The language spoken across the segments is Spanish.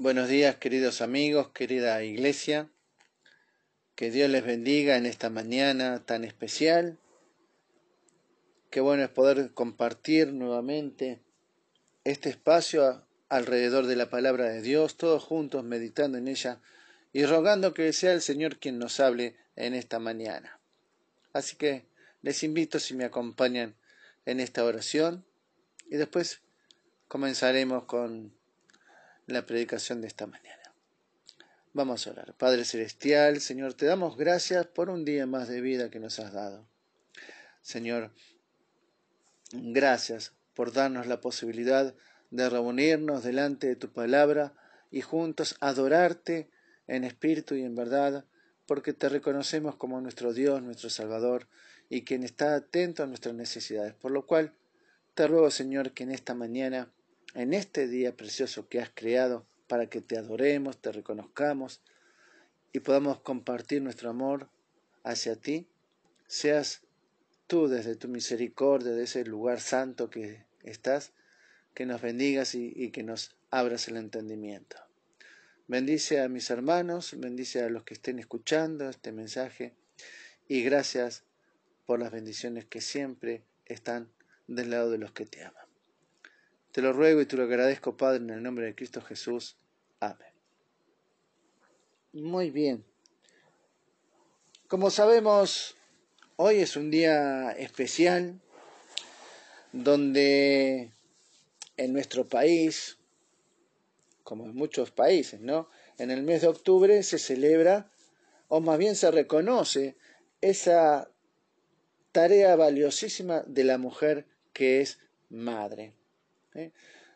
Buenos días queridos amigos, querida iglesia. Que Dios les bendiga en esta mañana tan especial. Qué bueno es poder compartir nuevamente este espacio alrededor de la palabra de Dios, todos juntos meditando en ella y rogando que sea el Señor quien nos hable en esta mañana. Así que les invito si me acompañan en esta oración y después comenzaremos con la predicación de esta mañana. Vamos a orar. Padre Celestial, Señor, te damos gracias por un día más de vida que nos has dado. Señor, gracias por darnos la posibilidad de reunirnos delante de tu palabra y juntos adorarte en espíritu y en verdad, porque te reconocemos como nuestro Dios, nuestro Salvador, y quien está atento a nuestras necesidades. Por lo cual, te ruego, Señor, que en esta mañana en este día precioso que has creado para que te adoremos, te reconozcamos y podamos compartir nuestro amor hacia ti, seas tú desde tu misericordia, de ese lugar santo que estás, que nos bendigas y, y que nos abras el entendimiento. Bendice a mis hermanos, bendice a los que estén escuchando este mensaje y gracias por las bendiciones que siempre están del lado de los que te aman. Te lo ruego y te lo agradezco, Padre, en el nombre de Cristo Jesús. Amén. Muy bien. Como sabemos, hoy es un día especial donde en nuestro país, como en muchos países, ¿no? En el mes de octubre se celebra, o más bien se reconoce, esa tarea valiosísima de la mujer que es madre. ¿Eh?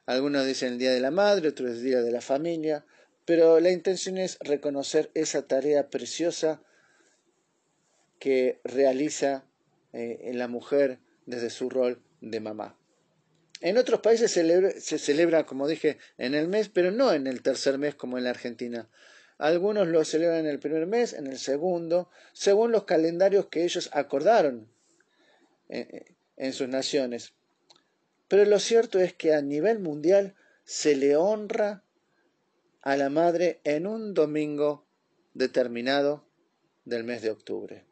Algunos dicen el Día de la Madre, otros el Día de la Familia, pero la intención es reconocer esa tarea preciosa que realiza eh, la mujer desde su rol de mamá. En otros países se celebra, como dije, en el mes, pero no en el tercer mes como en la Argentina. Algunos lo celebran en el primer mes, en el segundo, según los calendarios que ellos acordaron eh, en sus naciones. Pero lo cierto es que a nivel mundial se le honra a la madre en un domingo determinado del mes de octubre.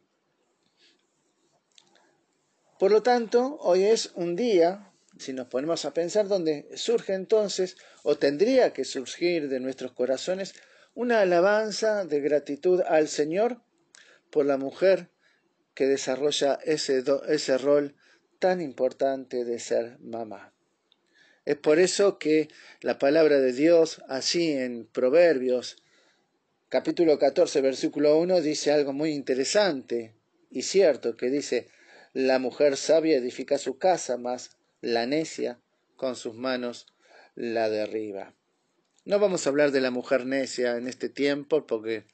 Por lo tanto, hoy es un día, si nos ponemos a pensar, donde surge entonces, o tendría que surgir de nuestros corazones, una alabanza de gratitud al Señor por la mujer que desarrolla ese, ese rol tan importante de ser mamá. Es por eso que la palabra de Dios, así en Proverbios, capítulo 14, versículo 1, dice algo muy interesante y cierto, que dice, la mujer sabia edifica su casa, mas la necia con sus manos la derriba. No vamos a hablar de la mujer necia en este tiempo porque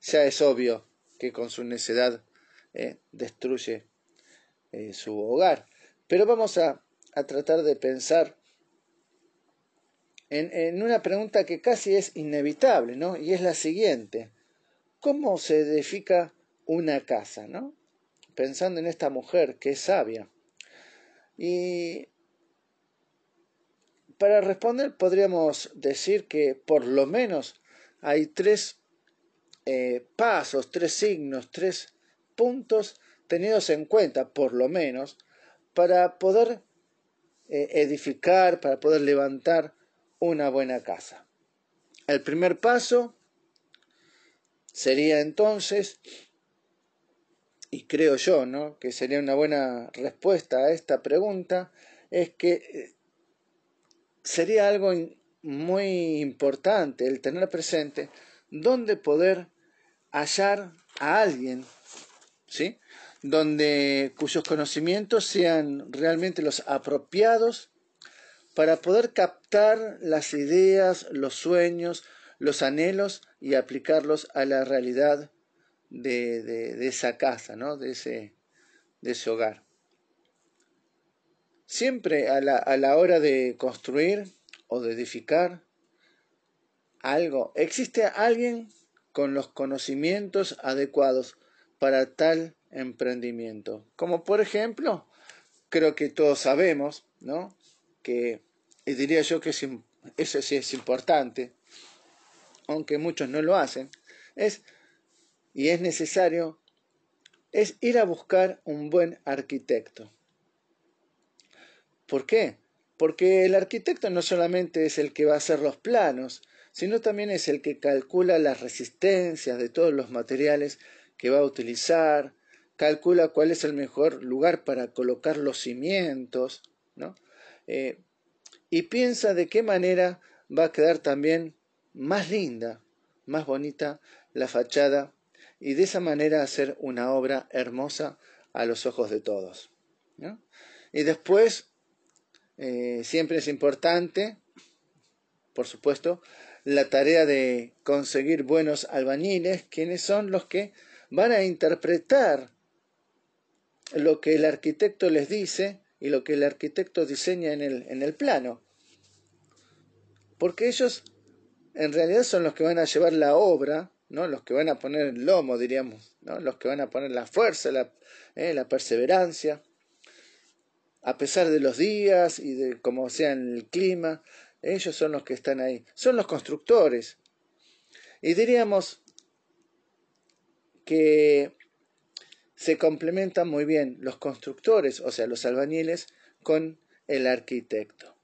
ya es obvio que con su necedad eh, destruye eh, su hogar. Pero vamos a, tratar de pensar en, en, una pregunta que casi es inevitable, ¿no? Y es la siguiente. ¿Cómo se edifica una casa, ¿no? Pensando en esta mujer que es sabia. Y para responder podríamos decir que por lo menos hay tres eh, pasos, tres signos, tres puntos tenidos en cuenta, por lo menos, para poder eh, edificar, para poder levantar una buena casa. El primer paso sería entonces, y creo yo, ¿no? que sería una buena respuesta a esta pregunta, es que eh, sería algo muy importante el tener presente dónde poder hallar a alguien ¿sí? Donde cuyos conocimientos sean realmente los apropiados para poder captar las ideas, los sueños, los anhelos y aplicarlos a la realidad de, de, esa casa, ¿no? de, ese, de ese hogar. Siempre a la, a la hora de construir o de edificar algo, existe alguien con los conocimientos adecuados para tal emprendimiento. Como por ejemplo, creo que todos sabemos, ¿no? Que, y diría yo que eso sí es importante, aunque muchos no lo hacen, es, y es necesario, es ir a buscar un buen arquitecto. ¿Por qué? Porque el arquitecto no solamente es el que va a hacer los planos, sino también es el que calcula las resistencias de todos los materiales que va a utilizar, calcula cuál es el mejor lugar para colocar los cimientos, ¿no? Eh, y piensa de qué manera va a quedar también más linda, más bonita la fachada y de esa manera hacer una obra hermosa a los ojos de todos. Y después, eh, siempre es importante, por supuesto, la tarea de conseguir buenos albañiles, quienes son los que van a interpretar lo que el arquitecto les dice y lo que el arquitecto diseña en el, en el plano. Porque ellos en realidad son los que van a llevar la obra, ¿no? los que van a poner el lomo, diríamos, ¿no? los que van a poner la fuerza, la, eh, la perseverancia, a pesar de los días y de cómo sea el clima, ellos son los que están ahí, son los constructores. Y diríamos que se complementan muy bien los constructores, o sea, los albañiles, con el arquitecto.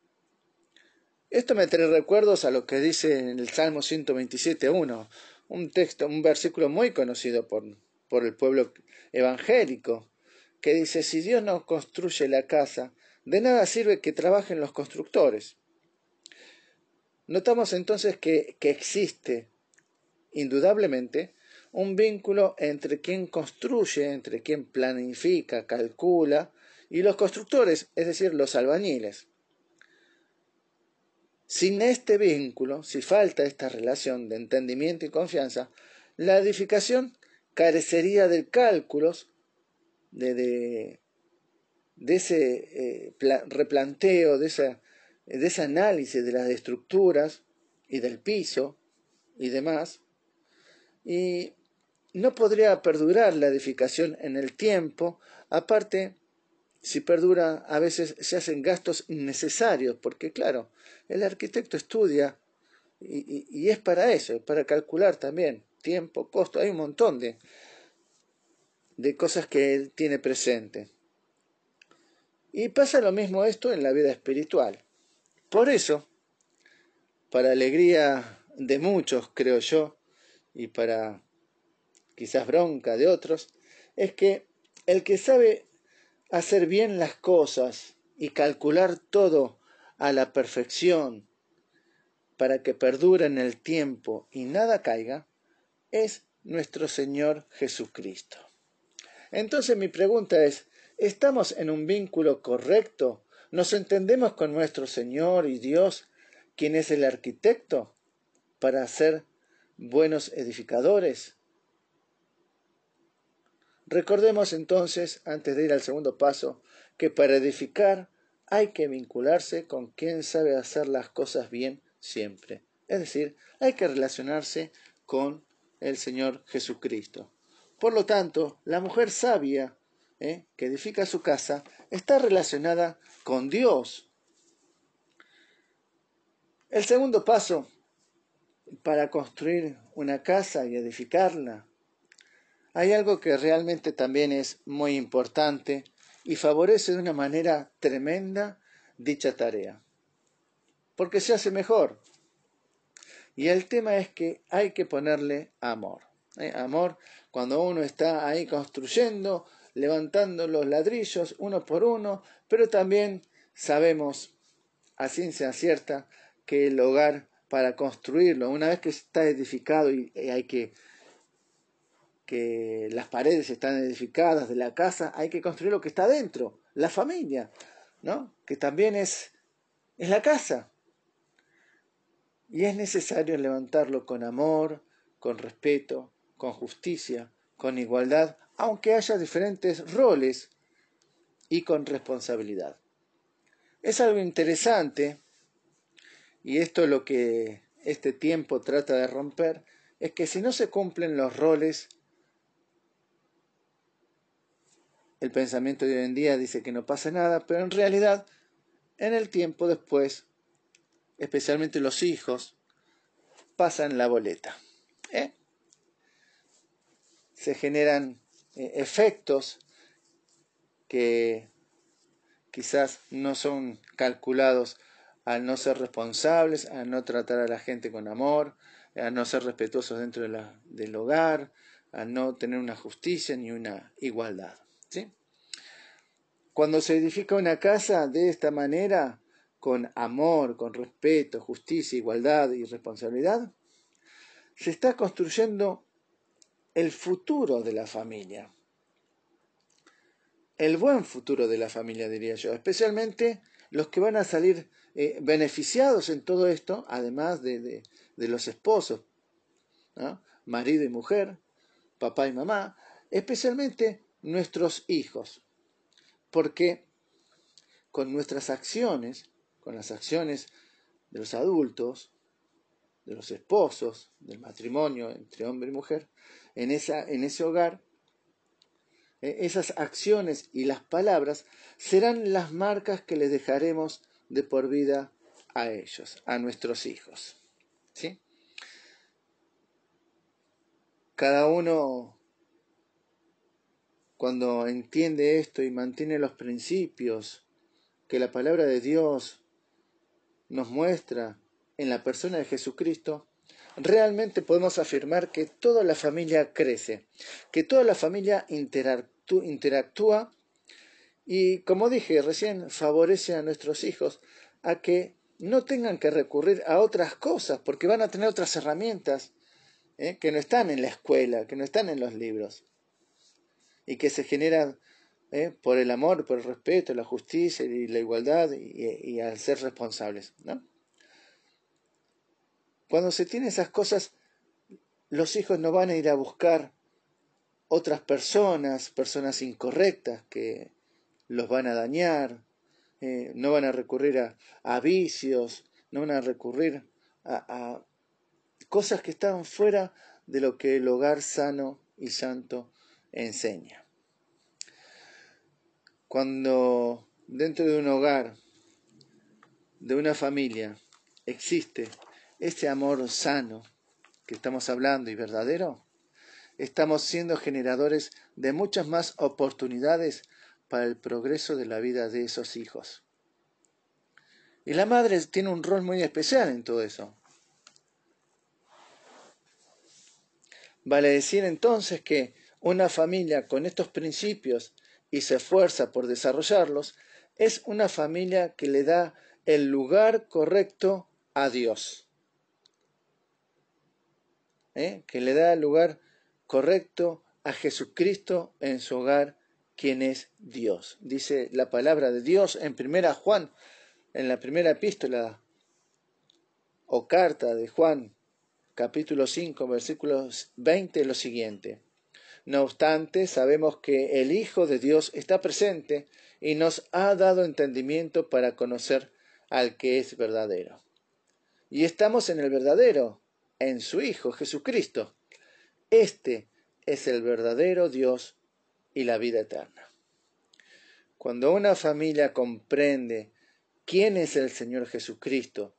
Esto me trae recuerdos a lo que dice en el Salmo 127.1, un texto, un versículo muy conocido por, por el pueblo evangélico, que dice, si Dios no construye la casa, de nada sirve que trabajen los constructores. Notamos entonces que, que existe, indudablemente, un vínculo entre quien construye, entre quien planifica, calcula, y los constructores, es decir, los albañiles. Sin este vínculo, si falta esta relación de entendimiento y confianza, la edificación carecería de cálculos, de, de, ese eh, replanteo, de, de ese análisis de las estructuras y del piso y demás. Y no podría perdurar la edificación en el tiempo, aparte, si perdura, a veces se hacen gastos innecesarios, porque claro, el arquitecto estudia y, y, es para eso, para calcular también tiempo, costo, hay un montón de, de cosas que él tiene presente. Y pasa lo mismo esto en la vida espiritual. Por eso, para alegría de muchos, creo yo, y para quizás bronca de otros, es que el que sabe hacer bien las cosas y calcular todo a la perfección para que perdure en el tiempo y nada caiga, es nuestro Señor Jesucristo. Entonces mi pregunta es, ¿estamos en un vínculo correcto? ¿Nos entendemos con nuestro Señor y Dios, quien es el arquitecto, para ser buenos edificadores? Recordemos entonces, antes de ir al segundo paso, que para edificar hay que vincularse con quien sabe hacer las cosas bien siempre. Es decir, hay que relacionarse con el Señor Jesucristo. Por lo tanto, la mujer sabia ¿eh? que edifica su casa está relacionada con Dios. El segundo paso para construir una casa y edificarla hay algo que realmente también es muy importante y favorece de una manera tremenda dicha tarea, porque se hace mejor. Y el tema es que hay que ponerle amor. ¿eh? Amor cuando uno está ahí construyendo, levantando los ladrillos uno por uno, pero también sabemos a ciencia cierta que el hogar para construirlo, una vez que está edificado y hay que que las paredes están edificadas de la casa, hay que construir lo que está dentro, la familia, ¿no? Que también es, es la casa. Y es necesario levantarlo con amor, con respeto, con justicia, con igualdad, aunque haya diferentes roles y con responsabilidad. Es algo interesante, y esto es lo que este tiempo trata de romper, es que si no se cumplen los roles El pensamiento de hoy en día dice que no pasa nada, pero en realidad, en el tiempo después, especialmente los hijos, pasan la boleta. ¿eh? Se generan eh, efectos que quizás no son calculados al no ser responsables, a no tratar a la gente con amor, a no ser respetuosos dentro del hogar, a no tener una justicia ni una igualdad. Cuando se edifica una casa de esta manera, con amor, con respeto, justicia, igualdad y responsabilidad, se está construyendo el futuro de la familia. El buen futuro de la familia, diría yo. Especialmente los que van a salir eh, beneficiados en todo esto, además de, los esposos, marido y mujer, papá y mamá, especialmente nuestros hijos. Porque con nuestras acciones, con las acciones de los adultos, de los esposos, del matrimonio entre hombre y mujer, en, esa, en ese hogar, eh, esas acciones y las palabras serán las marcas que les dejaremos de por vida a ellos, a nuestros hijos. ¿sí? Cada uno, cuando entiende esto y mantiene los principios que la palabra de Dios nos muestra en la persona de Jesucristo, realmente podemos afirmar que toda la familia crece, que toda la familia interactúa y, como dije recién, favorece a nuestros hijos a que no tengan que recurrir a otras cosas, porque van a tener otras herramientas ¿eh? que no están en la escuela, que no están en los libros, y que se generan ¿eh? por el amor, por el respeto, la justicia y la igualdad y, al ser responsables. ¿no? Cuando se tiene esas cosas, los hijos no van a ir a buscar otras personas, personas incorrectas que los van a dañar, eh, no van a recurrir a, vicios, no van a recurrir a, cosas que están fuera de lo que el hogar sano y santo enseña. Cuando dentro de un hogar, de una familia, existe ese amor sano que estamos hablando y verdadero, estamos siendo generadores de muchas más oportunidades para el progreso de la vida de esos hijos. Y la madre tiene un rol muy especial en todo eso. Vale decir entonces que una familia con estos principios y se esfuerza por desarrollarlos, es una familia que le da el lugar correcto a Dios. ¿eh? que le da el lugar correcto a Jesucristo en su hogar, quien es Dios. Dice la palabra de Dios en primera Juan, en la primera epístola o carta de Juan, capítulo 5, versículos 20, lo siguiente. No obstante, sabemos que el Hijo de Dios está presente y nos ha dado entendimiento para conocer al que es verdadero. Y estamos en el verdadero, en su Hijo Jesucristo. Este es el verdadero Dios y la vida eterna. Cuando una familia comprende quién es el Señor Jesucristo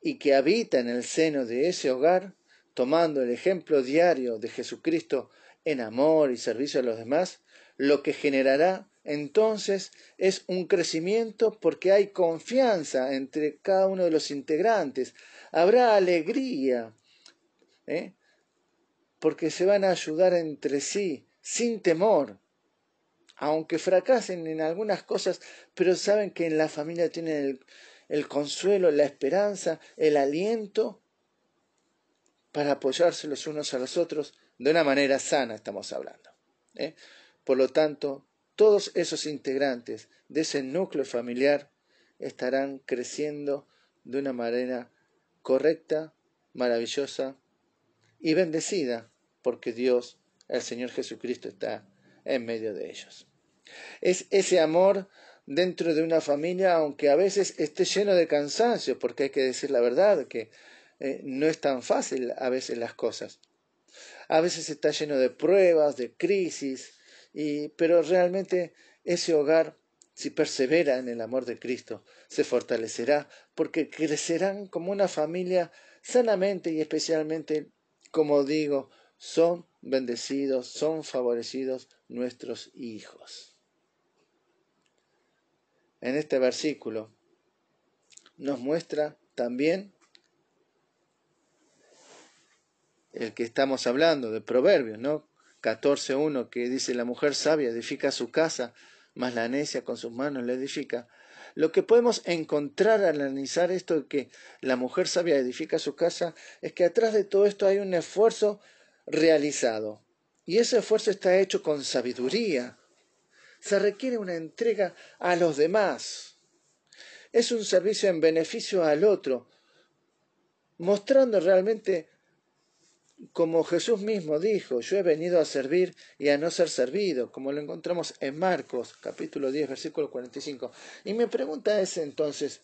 y que habita en el seno de ese hogar, tomando el ejemplo diario de Jesucristo en amor y servicio a los demás, lo que generará entonces es un crecimiento porque hay confianza entre cada uno de los integrantes, habrá alegría, ¿eh? porque se van a ayudar entre sí sin temor, aunque fracasen en algunas cosas, pero saben que en la familia tienen el, el consuelo, la esperanza, el aliento para apoyarse los unos a los otros de una manera sana, estamos hablando. ¿eh? Por lo tanto, todos esos integrantes de ese núcleo familiar estarán creciendo de una manera correcta, maravillosa y bendecida porque Dios, el Señor Jesucristo, está en medio de ellos. Es ese amor dentro de una familia, aunque a veces esté lleno de cansancio, porque hay que decir la verdad, que eh, no es tan fácil a veces las cosas. A veces está lleno de pruebas, de crisis, y, pero realmente ese hogar si persevera en el amor de Cristo, se fortalecerá porque crecerán como una familia sanamente y especialmente, como digo, son bendecidos, son favorecidos nuestros hijos. En este versículo nos muestra también el que estamos hablando de Proverbios, ¿no? 14.1 que dice la mujer sabia edifica su casa, mas la necia con sus manos la edifica. Lo que podemos encontrar al analizar esto de que la mujer sabia edifica su casa es que atrás de todo esto hay un esfuerzo realizado. Y ese esfuerzo está hecho con sabiduría. Se requiere una entrega a los demás. Es un servicio en beneficio al otro, mostrando realmente como Jesús mismo dijo, yo he venido a servir y a no ser servido, como lo encontramos en Marcos capítulo 10 versículo 45. Y mi pregunta es entonces,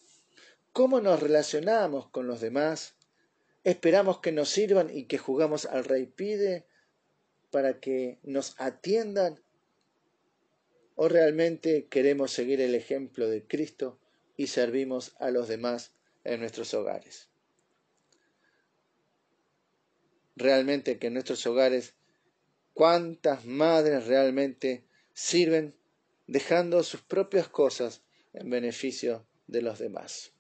¿cómo nos relacionamos con los demás? ¿Esperamos que nos sirvan y que jugamos al rey pide para que nos atiendan? ¿O realmente queremos seguir el ejemplo de Cristo y servimos a los demás en nuestros hogares? Realmente que en nuestros hogares, cuántas madres realmente sirven dejando sus propias cosas en beneficio de los demás.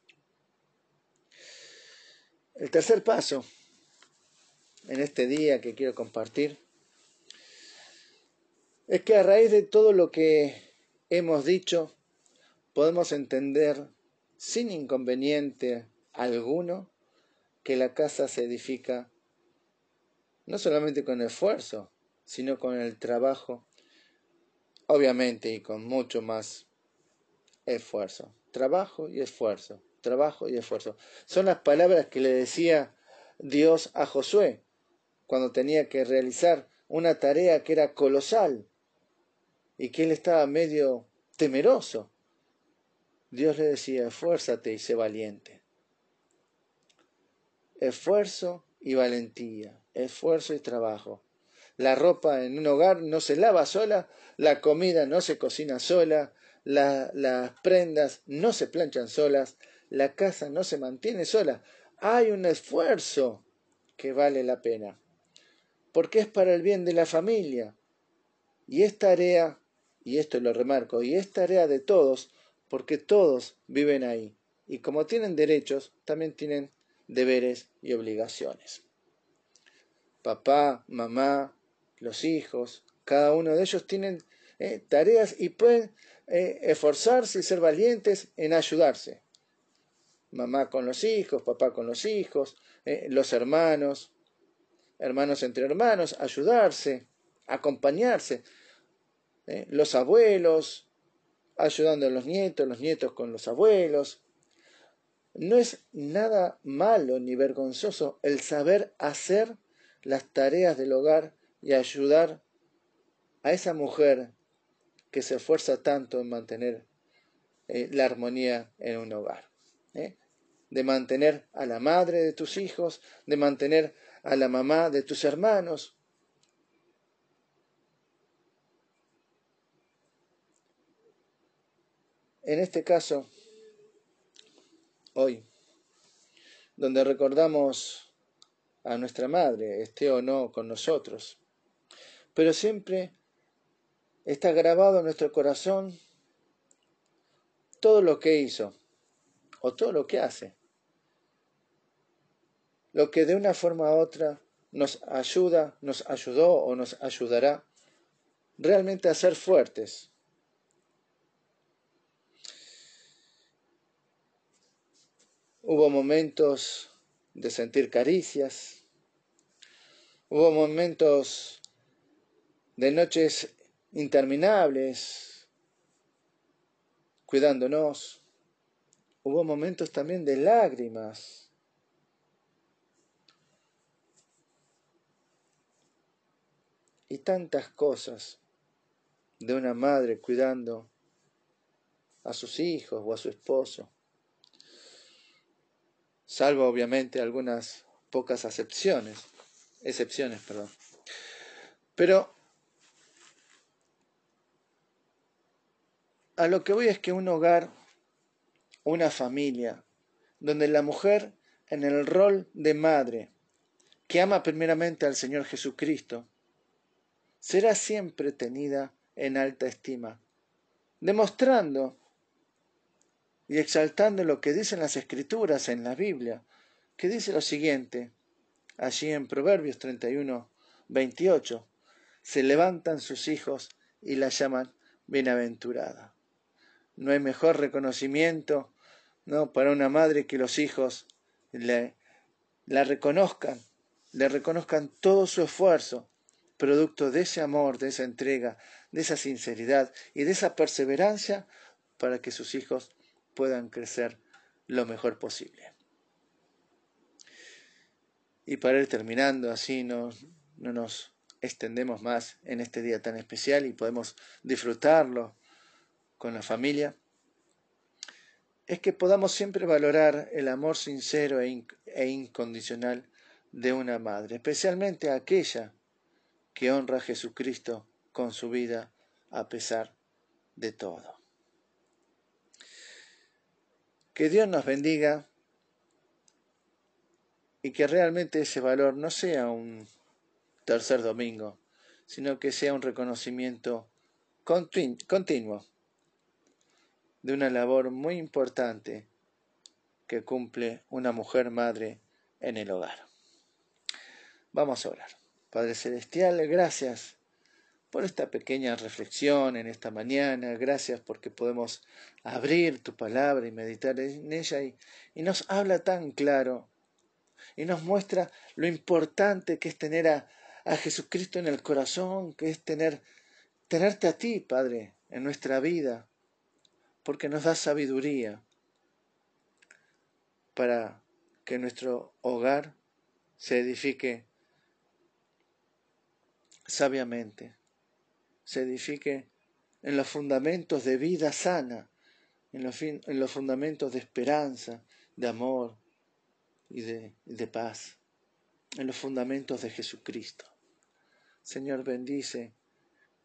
El tercer paso en este día que quiero compartir es que a raíz de todo lo que hemos dicho podemos entender sin inconveniente alguno que la casa se edifica no solamente con esfuerzo, sino con el trabajo, obviamente y con mucho más esfuerzo. Trabajo y esfuerzo, trabajo y esfuerzo. Son las palabras que le decía Dios a Josué cuando tenía que realizar una tarea que era colosal y que él estaba medio temeroso. Dios le decía, esfuérzate y sé valiente. Esfuerzo y valentía esfuerzo y trabajo. La ropa en un hogar no se lava sola, la comida no se cocina sola, las prendas no se planchan solas, la casa no se mantiene sola. Hay un esfuerzo que vale la pena, porque es para el bien de la familia. Y es tarea, y esto lo remarco, y es tarea de todos, porque todos viven ahí. Y como tienen derechos, también tienen deberes y obligaciones papá, mamá, los hijos, cada uno de ellos tienen eh, tareas y pueden eh, esforzarse y ser valientes en ayudarse. Mamá con los hijos, papá con los hijos, eh, los hermanos, hermanos entre hermanos, ayudarse, acompañarse, los abuelos, ayudando a los nietos, los nietos con los abuelos. No es nada malo ni vergonzoso el saber hacer las tareas del hogar y ayudar a esa mujer que se esfuerza tanto en mantener eh, la armonía en un hogar. ¿eh? De mantener a la madre de tus hijos, de mantener a la mamá de tus hermanos. En este caso, hoy, donde recordamos a nuestra madre, esté o no con nosotros. Pero siempre está grabado en nuestro corazón todo lo que hizo o todo lo que hace. Lo que de una forma u otra nos ayuda, nos ayudó o nos ayudará realmente a ser fuertes. Hubo momentos de sentir caricias. Hubo momentos de noches interminables cuidándonos. Hubo momentos también de lágrimas. Y tantas cosas de una madre cuidando a sus hijos o a su esposo salvo obviamente algunas pocas excepciones, excepciones, perdón. Pero a lo que voy es que un hogar, una familia, donde la mujer en el rol de madre, que ama primeramente al Señor Jesucristo, será siempre tenida en alta estima, demostrando y exaltando lo que dicen las escrituras en la Biblia, que dice lo siguiente, allí en Proverbios 31, 28, se levantan sus hijos y la llaman bienaventurada. No hay mejor reconocimiento ¿no? para una madre que los hijos le, la reconozcan, le reconozcan todo su esfuerzo, producto de ese amor, de esa entrega, de esa sinceridad y de esa perseverancia para que sus hijos puedan crecer lo mejor posible. Y para ir terminando, así no, no nos extendemos más en este día tan especial y podemos disfrutarlo con la familia, es que podamos siempre valorar el amor sincero e, e incondicional de una madre, especialmente aquella que honra a Jesucristo con su vida a pesar de todo. Que Dios nos bendiga y que realmente ese valor no sea un tercer domingo, sino que sea un reconocimiento continuo de una labor muy importante que cumple una mujer madre en el hogar. Vamos a orar. Padre Celestial, gracias por esta pequeña reflexión en esta mañana. Gracias porque podemos abrir tu palabra y meditar en ella y, nos habla tan claro y nos muestra lo importante que es tener a, a Jesucristo en el corazón, que es tener, tenerte a ti, Padre, en nuestra vida, porque nos da sabiduría para que nuestro hogar se edifique sabiamente se edifique en los fundamentos de vida sana, en los, en los fundamentos de esperanza, de amor y de, de paz, en los fundamentos de Jesucristo. Señor, bendice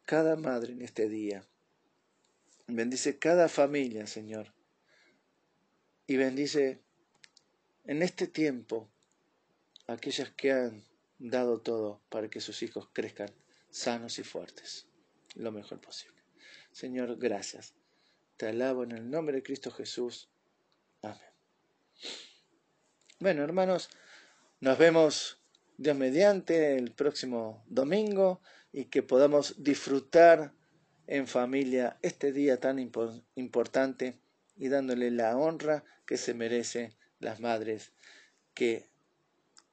cada madre en este día. Bendice cada familia, Señor. Y bendice en este tiempo aquellas que han dado todo para que sus hijos crezcan sanos y fuertes lo mejor posible. Señor, gracias. Te alabo en el nombre de Cristo Jesús. Amén. Bueno, hermanos, nos vemos Dios mediante el próximo domingo y que podamos disfrutar en familia este día tan importante y dándole la honra que se merecen las madres que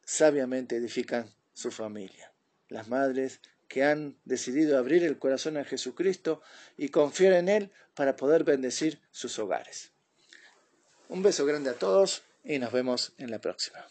sabiamente edifican su familia. Las madres que han decidido abrir el corazón a Jesucristo y confiar en Él para poder bendecir sus hogares. Un beso grande a todos y nos vemos en la próxima.